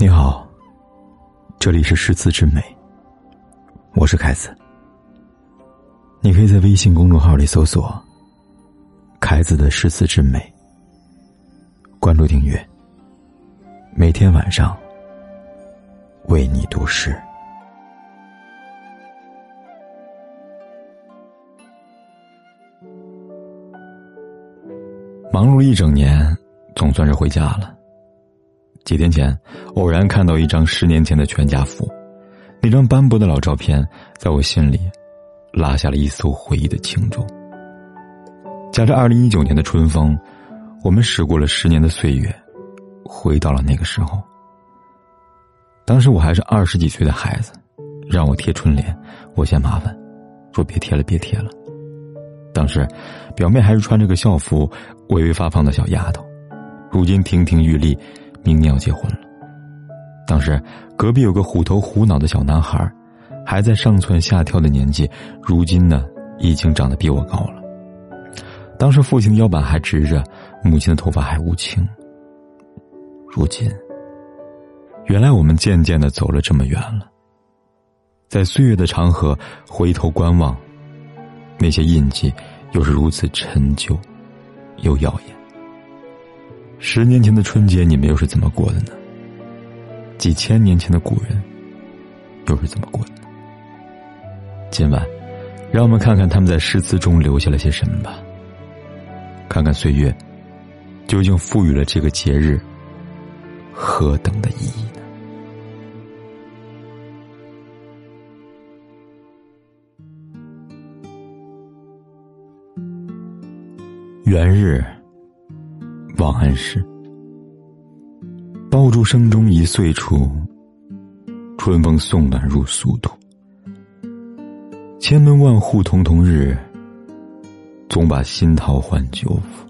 你好，这里是诗词之美，我是凯子。你可以在微信公众号里搜索“凯子的诗词之美”，关注订阅，每天晚上为你读诗。忙碌了一整年，总算是回家了。几天前，偶然看到一张十年前的全家福，那张斑驳的老照片，在我心里拉下了一艘回忆的轻舟。夹着二零一九年的春风，我们驶过了十年的岁月，回到了那个时候。当时我还是二十几岁的孩子，让我贴春联，我嫌麻烦，说别贴了，别贴了。当时，表妹还是穿着个校服，微微发胖的小丫头，如今亭亭玉立，明年要结婚了。当时，隔壁有个虎头虎脑的小男孩，还在上蹿下跳的年纪，如今呢，已经长得比我高了。当时，父亲的腰板还直着，母亲的头发还乌青。如今，原来我们渐渐的走了这么远了，在岁月的长河回头观望。那些印记，又是如此陈旧，又耀眼。十年前的春节，你们又是怎么过的呢？几千年前的古人，又是怎么过的呢？今晚，让我们看看他们在诗词中留下了些什么吧。看看岁月，究竟赋予了这个节日何等的意义呢。元日，王安石。爆竹声中一岁除，春风送暖入俗土。千门万户曈曈日，总把新桃换旧符。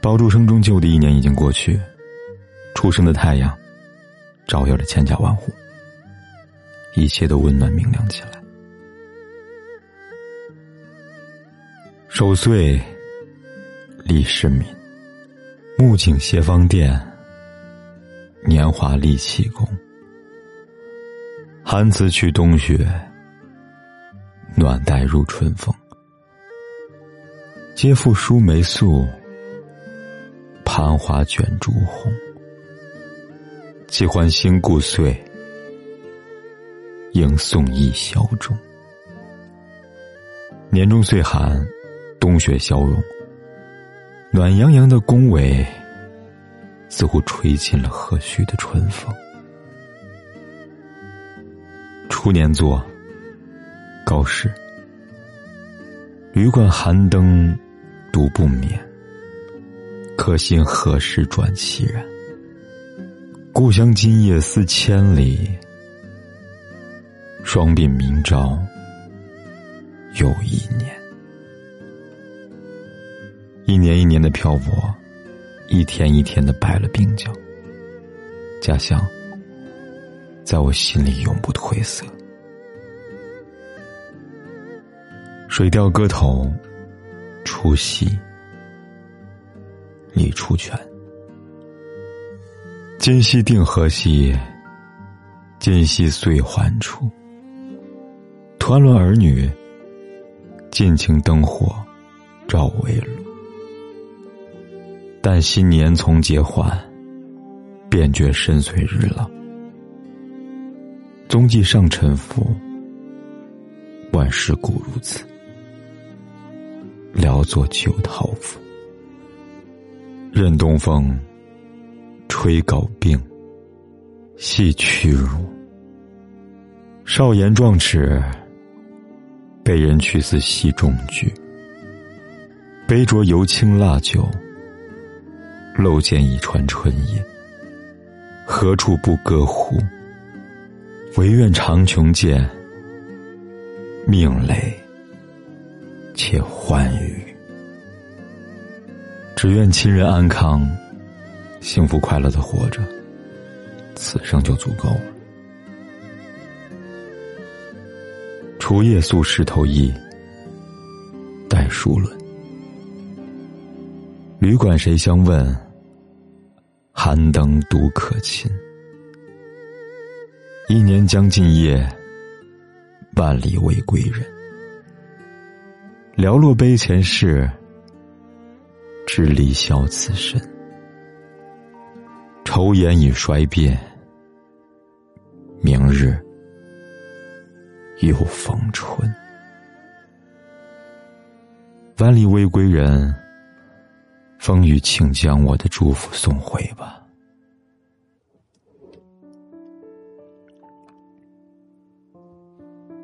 爆竹声中旧的一年已经过去，初升的太阳照耀着千家万户，一切都温暖明亮起来。守岁，李世民。木槿斜芳殿，年华立气功。寒辞去冬雪，暖带入春风。皆复疏梅素，盘花卷朱红。既欢新故岁，应送一宵中。年终岁寒。冬雪消融，暖洋洋的宫闱，似乎吹进了和煦的春风。初年作，高适。旅馆寒灯，独不眠。客心何时转凄然？故乡今夜思千里。双鬓明朝，又一年。一年一年的漂泊，一天一天的败了鬓角。家乡，在我心里永不褪色。水调歌头，除夕，李初泉。今夕定何夕？今夕岁还处。团轮儿女，尽情灯火照微露。但新年从节还，便觉深邃日老。踪迹尚沉浮，万事古如此。聊作旧桃符，任东风吹镐并，系屈辱。少言壮齿，被人去似戏中剧。杯酌犹清腊酒。漏见一川春夜，何处不歌呼？唯愿长穷见，命累且欢愉。只愿亲人安康，幸福快乐的活着，此生就足够了。除夜宿石头驿，待书论。旅馆谁相问？寒灯独可亲。一年将尽夜，万里未归人。寥落碑前事，知离笑此身。愁颜已衰变，明日又逢春。万里未归人，风雨请将我的祝福送回吧。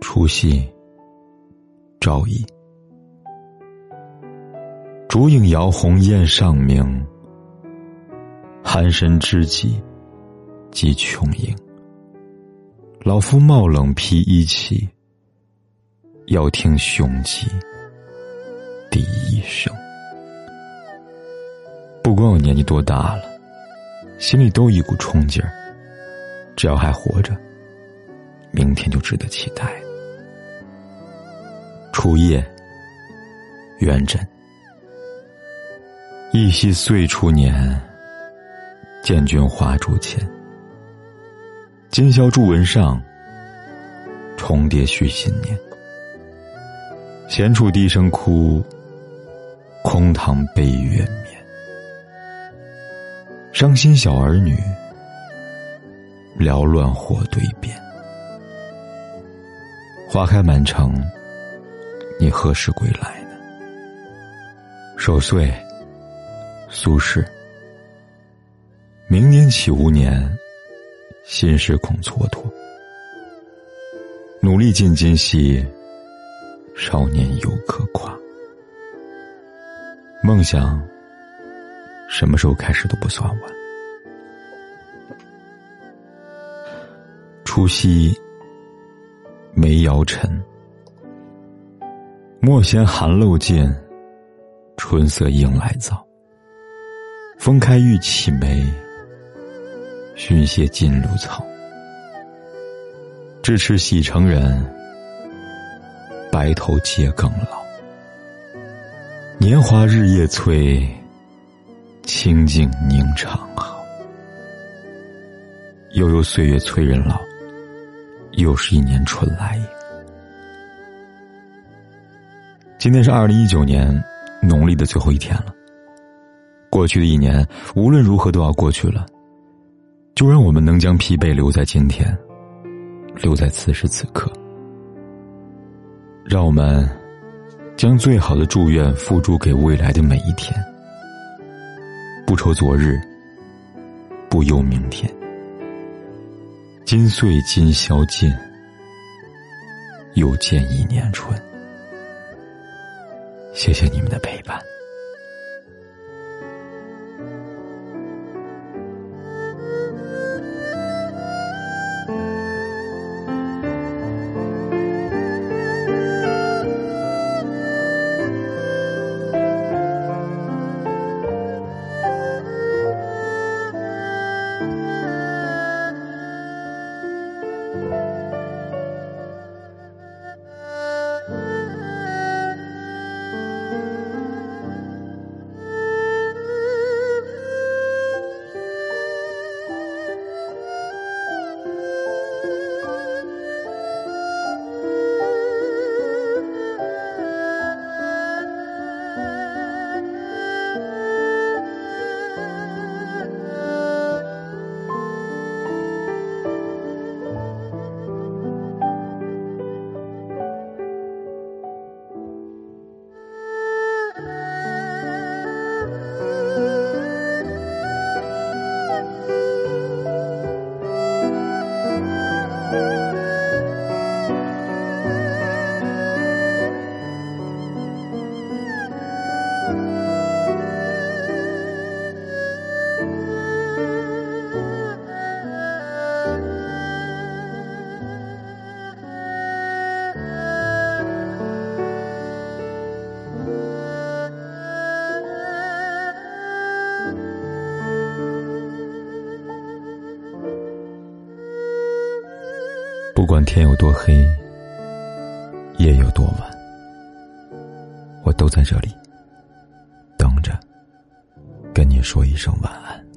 除夕，赵乙。烛影摇红雁上鸣，寒深知己即琼影。老夫冒冷披衣起，要听雄鸡第一声。不管我年纪多大了，心里都一股冲劲儿。只要还活着，明天就值得期待。初夜，元稹。忆昔岁初年，见君花烛前。今宵朱文上，重叠续新年。闲处低声哭，空堂悲月明。伤心小儿女，缭乱火堆边。花开满城。你何时归来呢？守岁，苏轼。明年岂无年，心事恐蹉跎。努力尽今夕，少年犹可夸。梦想，什么时候开始都不算晚。除夕，梅尧臣。莫嫌寒露尽，春色应来早。风开玉绮梅，熏歇金芦草。咫尺喜成人，白头皆更老。年华日夜催，清静宁长好。悠悠岁月催人老，又是一年春来。今天是二零一九年农历的最后一天了。过去的一年无论如何都要过去了，就让我们能将疲惫留在今天，留在此时此刻。让我们将最好的祝愿付诸给未来的每一天。不愁昨日，不忧明天。今岁今宵尽，又见一年春。谢谢你们的陪伴。不管天有多黑，夜有多晚，我都在这里等着，跟你说一声晚安。